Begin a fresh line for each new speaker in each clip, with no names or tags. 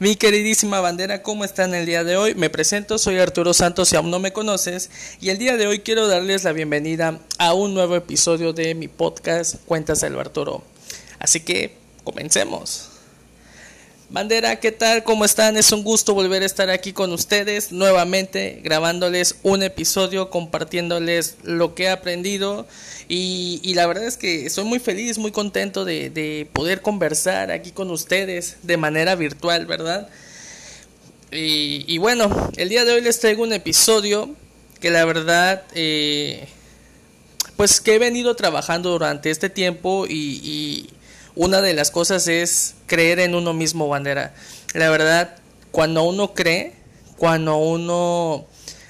Mi queridísima bandera, ¿cómo están el día de hoy? Me presento, soy Arturo Santos si aún no me conoces y el día de hoy quiero darles la bienvenida a un nuevo episodio de mi podcast Cuentas del Arturo. Así que comencemos. Bandera, ¿qué tal? ¿Cómo están? Es un gusto volver a estar aquí con ustedes nuevamente, grabándoles un episodio, compartiéndoles lo que he aprendido y, la verdad es que estoy muy feliz, muy contento de, poder conversar aquí con ustedes de manera virtual, ¿verdad? Y, bueno, el día de hoy les traigo un episodio que la verdad, eh, pues que he venido trabajando durante este tiempo y una de las cosas es creer en uno mismo, bandera. La verdad, cuando uno cree, cuando uno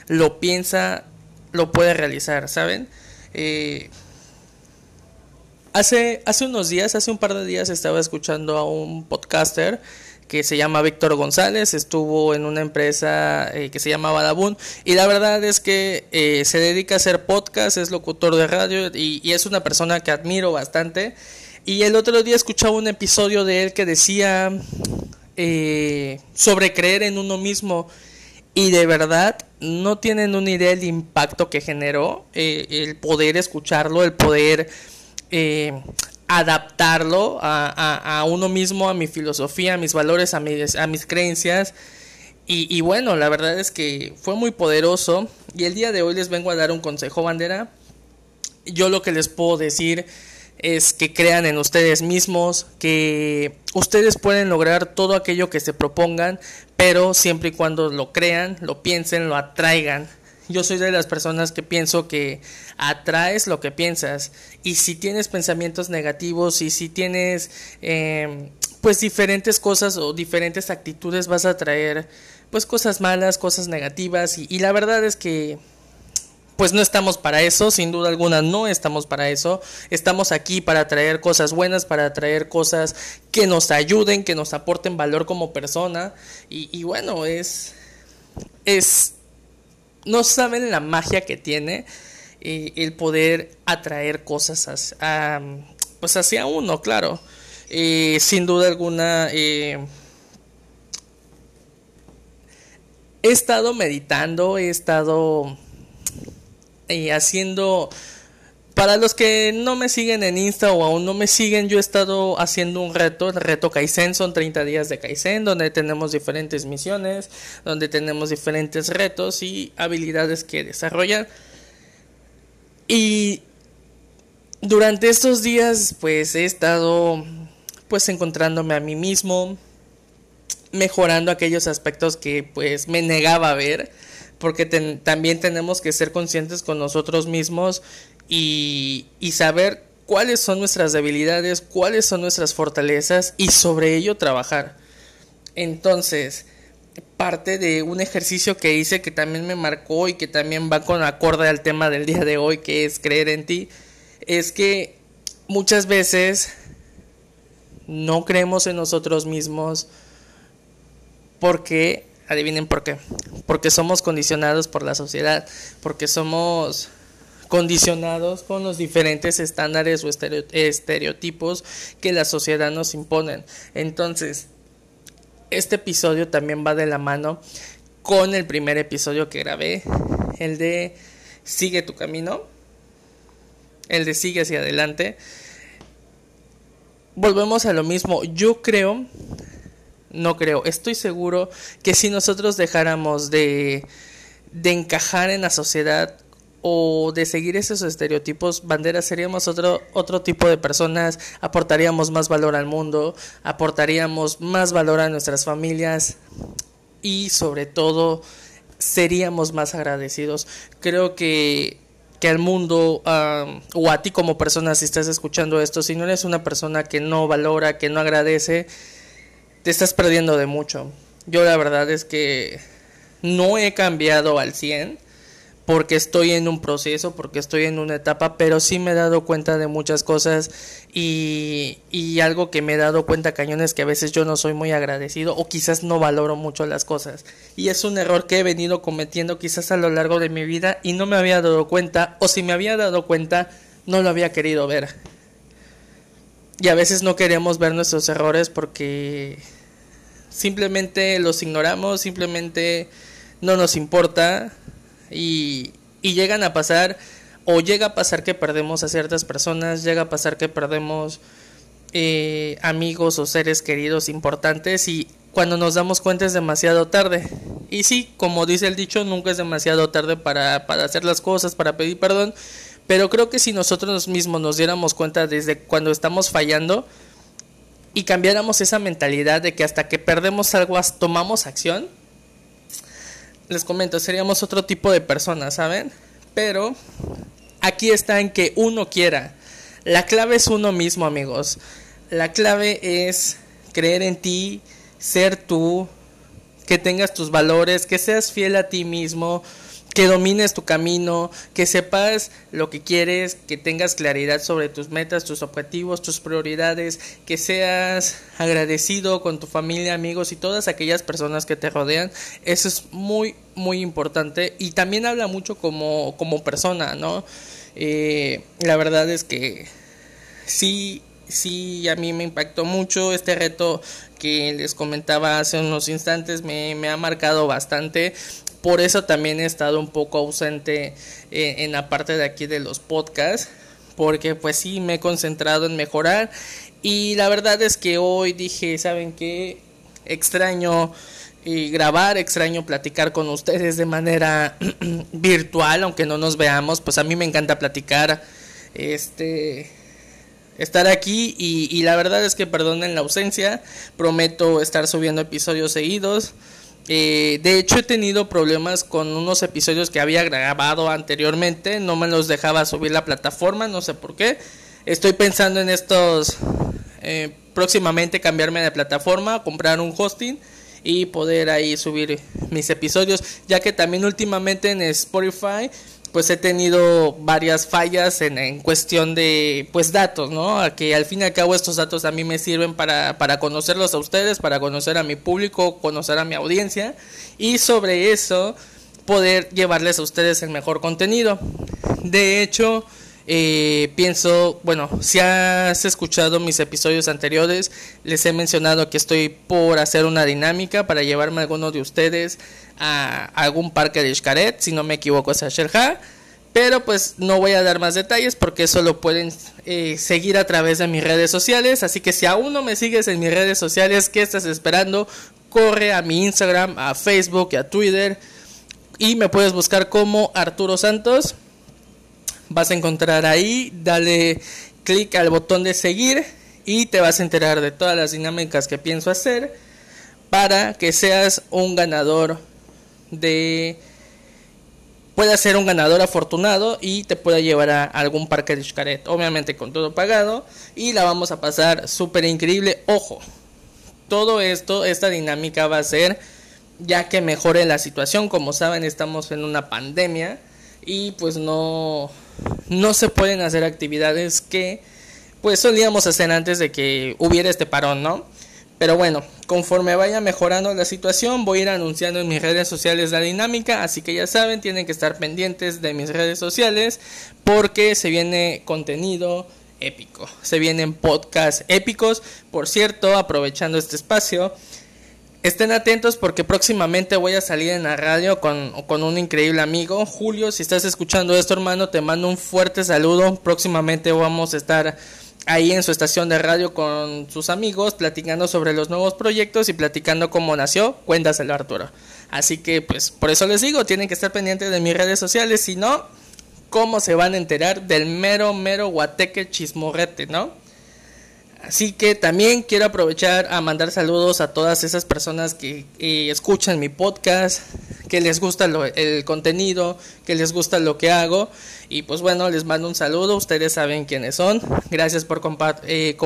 lo piensa, lo puede realizar, ¿saben? Eh, hace, hace unos días, hace un par de días estaba escuchando a un podcaster que se llama Víctor González, estuvo en una empresa eh, que se llama Badabun y la verdad es que eh, se dedica a hacer podcast, es locutor de radio y, y es una persona que admiro bastante y el otro día escuchaba un episodio de él que decía eh, sobre creer en uno mismo. Y de verdad no tienen una idea del impacto que generó eh, el poder escucharlo, el poder eh, adaptarlo a, uno mismo, a mi filosofía, a mis valores, a mis, creencias. Y, y, bueno, la verdad es que fue muy poderoso. Y el día de hoy les vengo a dar un consejo, bandera. Yo lo que les puedo decir es que crean en ustedes mismos, que ustedes pueden lograr todo aquello que se propongan, pero siempre y cuando lo crean, lo piensen, lo atraigan. Yo soy de las personas que pienso que atraes lo que piensas y si tienes pensamientos negativos y si tienes em, pues diferentes cosas o diferentes actitudes vas a atraer pues cosas malas, cosas negativas y la verdad es que pues no estamos para eso, sin duda alguna no estamos para eso. Estamos aquí para traer cosas buenas, para traer cosas que nos ayuden, que nos aporten valor como persona. Y, bueno, es. Es. No saben la magia que tiene eh, el poder atraer cosas a, pues hacia uno, claro. Eh, sin duda alguna. Eh, he estado meditando, he estado y haciendo... Para los que no me siguen en Insta o aún no me siguen, yo he estado haciendo un reto, el reto Kaizen, son 30 días de Kaizen, donde tenemos diferentes misiones, donde tenemos diferentes retos y habilidades que desarrollar. Y durante estos días, pues he estado pues encontrándome a mí mismo, mejorando aquellos aspectos que pues me negaba a ver porque también tenemos que ser conscientes con nosotros mismos y, y saber cuáles son nuestras debilidades, cuáles son nuestras fortalezas y sobre ello trabajar. Entonces, parte de un ejercicio que hice que también me marcó y que también va con acorde al tema del día de hoy, que es creer en ti, es que muchas veces no creemos en nosotros mismos porque Adivinen por qué. Porque somos condicionados por la sociedad, porque somos condicionados con los diferentes estándares o estereotipos que la sociedad nos imponen. Entonces, este episodio también va de la mano con el primer episodio que grabé, el de Sigue tu camino, el de Sigue hacia adelante. Volvemos a lo mismo. Yo creo no creo. Estoy seguro que si nosotros dejáramos de, de encajar en la sociedad o de seguir esos estereotipos, banderas, seríamos otro, otro tipo de personas, aportaríamos más valor al mundo, aportaríamos más valor a nuestras familias y sobre todo seríamos más agradecidos. Creo que, que al mundo o a ti como persona si estás escuchando esto, si no eres una persona que no valora, que no agradece, te estás perdiendo de mucho. Yo la verdad es que no he cambiado al 100 porque estoy en un proceso, porque estoy en una etapa, pero sí me he dado cuenta de muchas cosas y, y algo que me he dado cuenta, cañones, que a veces yo no soy muy agradecido o quizás no valoro mucho las cosas. Y es un error que he venido cometiendo quizás a lo largo de mi vida y no me había dado cuenta, o si me había dado cuenta, no lo había querido ver. Y a veces no queremos ver nuestros errores porque simplemente los ignoramos, simplemente no nos importa y, y llegan a pasar o llega a pasar que perdemos a ciertas personas, llega a pasar que perdemos eh, amigos o seres queridos importantes y cuando nos damos cuenta es demasiado tarde. Y sí, como dice el dicho, nunca es demasiado tarde para, para hacer las cosas, para pedir perdón, pero creo que si nosotros mismos nos diéramos cuenta desde cuando estamos fallando y cambiáramos esa mentalidad de que hasta que perdemos algo tomamos acción, les comento, seríamos otro tipo de personas, ¿saben? Pero aquí está en que uno quiera. La clave es uno mismo, amigos. La clave es creer en ti, ser tú, que tengas tus valores, que seas fiel a ti mismo, que domines tu camino, que sepas lo que quieres, que tengas claridad sobre tus metas, tus objetivos, tus prioridades, que seas agradecido con tu familia, amigos y todas aquellas personas que te rodean. Eso es muy, muy importante y también habla mucho como, como persona, ¿no? Eh, la verdad es que sí, sí, a mí me impactó mucho este reto que les comentaba hace unos instantes, me, me ha marcado bastante. Por eso también he estado un poco ausente eh, en la parte de aquí de los podcasts, porque pues sí, me he concentrado en mejorar. Y la verdad es que hoy dije, ¿saben qué? Extraño y grabar, extraño platicar con ustedes de manera virtual, aunque no nos veamos, pues a mí me encanta platicar, este, estar aquí y, y la verdad es que perdonen la ausencia, prometo estar subiendo episodios seguidos. Eh, de hecho he tenido problemas con unos episodios que había grabado anteriormente, no me los dejaba subir la plataforma, no sé por qué. Estoy pensando en estos eh, próximamente cambiarme de plataforma, comprar un hosting y poder ahí subir mis episodios, ya que también últimamente en Spotify pues he tenido varias fallas en, en, cuestión de pues datos, ¿no? Que al fin y al cabo estos datos a mí me sirven para, para conocerlos a ustedes, para conocer a mi público, conocer a mi audiencia y sobre eso poder llevarles a ustedes el mejor contenido. De hecho, eh, pienso, bueno, si has escuchado mis episodios anteriores, les he mencionado que estoy por hacer una dinámica para llevarme a alguno de ustedes a algún parque de Xcaret, si no me equivoco es a Sherja. Pero pues no voy a dar más detalles porque eso lo pueden eh, seguir a través de mis redes sociales. Así que si aún no me sigues en mis redes sociales, ¿qué estás esperando? Corre a mi Instagram, a Facebook y a Twitter. Y me puedes buscar como Arturo Santos vas a encontrar ahí, dale clic al botón de seguir y te vas a enterar de todas las dinámicas que pienso hacer para que seas un ganador de pueda ser un ganador afortunado y te pueda llevar a algún parque de Xcaret, obviamente con todo pagado y la vamos a pasar súper increíble. Ojo, todo esto, esta dinámica va a ser ya que mejore la situación, como saben estamos en una pandemia y pues no no se pueden hacer actividades que pues solíamos hacer antes de que hubiera este parón, ¿no? Pero bueno, conforme vaya mejorando la situación, voy a ir anunciando en mis redes sociales la dinámica, así que ya saben, tienen que estar pendientes de mis redes sociales porque se viene contenido épico, se vienen podcasts épicos. Por cierto, aprovechando este espacio, Estén atentos porque próximamente voy a salir en la radio con, con, un increíble amigo. Julio, si estás escuchando esto, hermano, te mando un fuerte saludo. Próximamente vamos a estar ahí en su estación de radio con sus amigos, platicando sobre los nuevos proyectos y platicando cómo nació. Cuéntaselo, Arturo. Así que, pues, por eso les digo, tienen que estar pendientes de mis redes sociales. Si no, ¿cómo se van a enterar del mero, mero guateque chismorrete, no? Así que también quiero aprovechar a mandar saludos a todas esas personas que escuchan mi podcast, que les gusta el contenido, que les gusta lo que hago. Y pues bueno, les mando un saludo, ustedes saben quiénes son. Gracias por compartir, eh,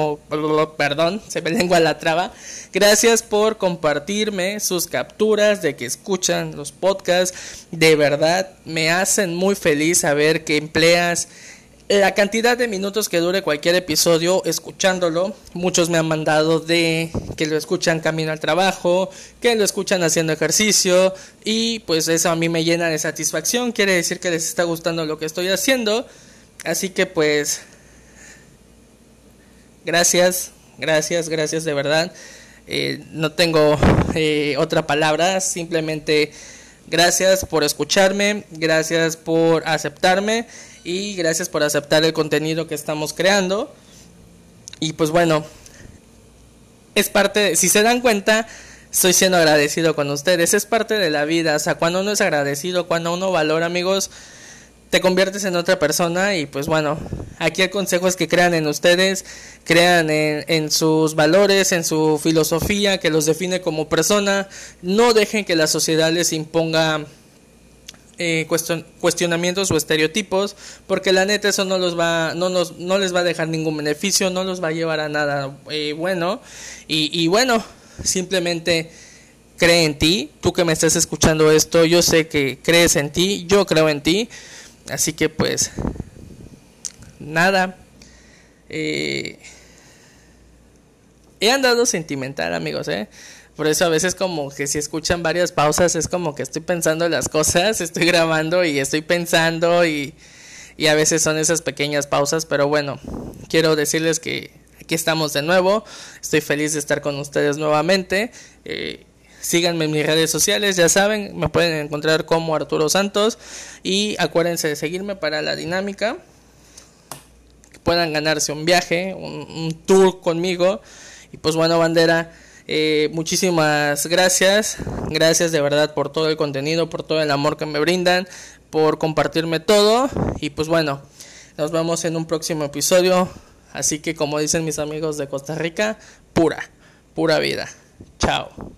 perdón, se me lengua la traba. Gracias por compartirme sus capturas de que escuchan los podcasts. De verdad, me hacen muy feliz saber que empleas la cantidad de minutos que dure cualquier episodio escuchándolo. Muchos me han mandado de que lo escuchan camino al trabajo, que lo escuchan haciendo ejercicio y pues eso a mí me llena de satisfacción. Quiere decir que les está gustando lo que estoy haciendo. Así que pues gracias, gracias, gracias de verdad. Eh, no tengo eh, otra palabra, simplemente gracias por escucharme, gracias por aceptarme y gracias por aceptar el contenido que estamos creando. Y pues bueno, es parte, si se dan cuenta, estoy siendo agradecido con ustedes, es parte de la vida, o sea, cuando uno es agradecido, cuando uno valora amigos, te conviertes en otra persona y pues bueno, aquí el consejo es que crean en ustedes, crean en, sus valores, en su filosofía que los define como persona, no dejen que la sociedad les imponga eh, cuestionamientos o estereotipos, porque la neta eso no los va, no nos, no les va a dejar ningún beneficio, no los va a llevar a nada eh, bueno y, bueno, simplemente cree en ti, tú que me estás escuchando esto, yo sé que crees en ti, yo creo en ti. Así que pues nada. Eh, he andado sentimental amigos, ¿eh? Por eso a veces como que si escuchan varias pausas es como que estoy pensando las cosas, estoy grabando y estoy pensando y, y a veces son esas pequeñas pausas, pero bueno, quiero decirles que aquí estamos de nuevo, estoy feliz de estar con ustedes nuevamente. Eh, Síganme en mis redes sociales, ya saben, me pueden encontrar como Arturo Santos y acuérdense de seguirme para la dinámica. Que puedan ganarse un viaje, un, tour conmigo. Y pues bueno, bandera, eh, muchísimas gracias. Gracias de verdad por todo el contenido, por todo el amor que me brindan, por compartirme todo. Y pues bueno, nos vemos en un próximo episodio. Así que como dicen mis amigos de Costa Rica, pura, pura vida. Chao.